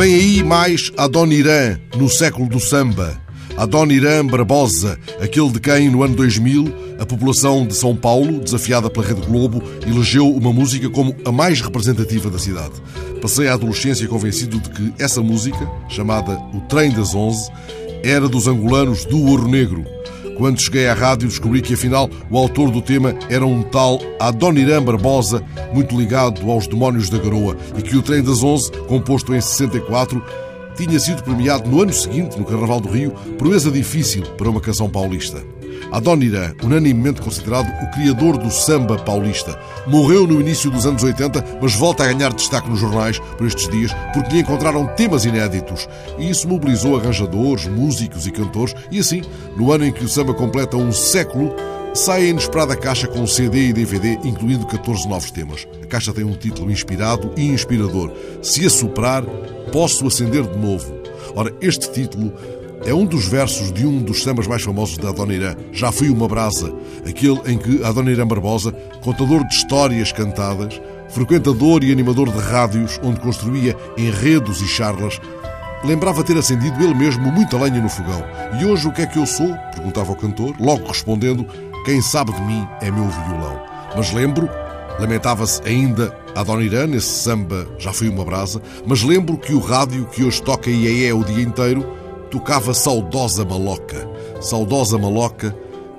Vem aí mais Adoniran, no século do samba. Adoniran Barbosa, aquele de quem, no ano 2000, a população de São Paulo, desafiada pela Rede Globo, elegeu uma música como a mais representativa da cidade. Passei a adolescência convencido de que essa música, chamada O Trem das Onze, era dos angolanos do Ouro Negro. Quando cheguei à rádio, descobri que afinal o autor do tema era um tal Adoniran Barbosa, muito ligado aos demónios da garoa, e que o Trem das Onze, composto em 64, tinha sido premiado no ano seguinte, no Carnaval do Rio, proeza difícil para uma canção paulista. Adoniran, unanimemente considerado o criador do samba paulista, morreu no início dos anos 80, mas volta a ganhar destaque nos jornais por estes dias porque lhe encontraram temas inéditos. E isso mobilizou arranjadores, músicos e cantores, e assim, no ano em que o samba completa um século, sai a inesperada caixa com CD e DVD, incluindo 14 novos temas. A caixa tem um título inspirado e inspirador: Se assoprar, posso acender de novo. Ora, este título é um dos versos de um dos sambas mais famosos da Adoniran, Já Fui Uma Brasa, aquele em que Adoniran Barbosa, contador de histórias cantadas, frequentador e animador de rádios onde construía enredos e charlas, lembrava ter acendido ele mesmo muita lenha no fogão. E hoje o que é que eu sou? perguntava o cantor, logo respondendo: Quem sabe de mim é meu violão. Mas lembro, lamentava-se ainda Adoniran, nesse samba Já Fui Uma Brasa, mas lembro que o rádio que hoje toca e é o dia inteiro tocava Saudosa Maloca. Saudosa Maloca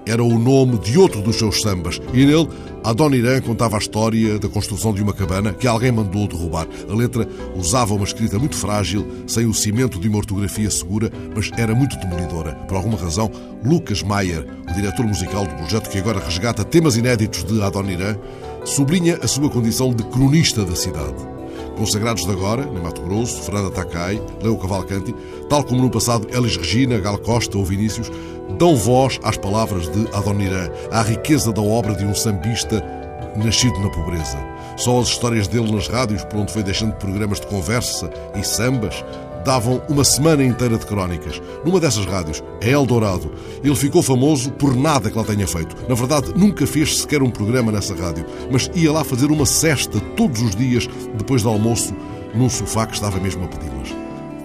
era o nome de outro dos seus sambas e nele Adoniran contava a história da construção de uma cabana que alguém mandou derrubar. A letra usava uma escrita muito frágil, sem o cimento de uma ortografia segura, mas era muito demolidora. Por alguma razão, Lucas Mayer, o diretor musical do projeto que agora resgata temas inéditos de Adoniran, sublinha a sua condição de cronista da cidade. Consagrados de agora, em Mato Grosso, Fernanda Takai, Leo Cavalcanti, tal como no passado Elis Regina, Gal Costa ou Vinícius, dão voz às palavras de Adoniran, à riqueza da obra de um sambista nascido na pobreza. Só as histórias dele nas rádios, por onde foi deixando programas de conversa e sambas, davam uma semana inteira de crónicas. Numa dessas rádios, a Eldorado, ele ficou famoso por nada que lá tenha feito. Na verdade, nunca fez sequer um programa nessa rádio, mas ia lá fazer uma cesta todos os dias, depois do almoço, num sofá que estava mesmo a pedi-las.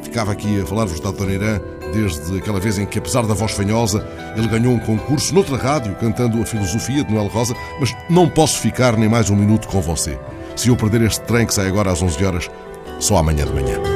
Ficava aqui a falar-vos da Dona Irã desde aquela vez em que, apesar da voz fanhosa, ele ganhou um concurso noutra rádio, cantando a filosofia de Noel Rosa, mas não posso ficar nem mais um minuto com você. Se eu perder este trem que sai agora às 11 horas, só amanhã de manhã.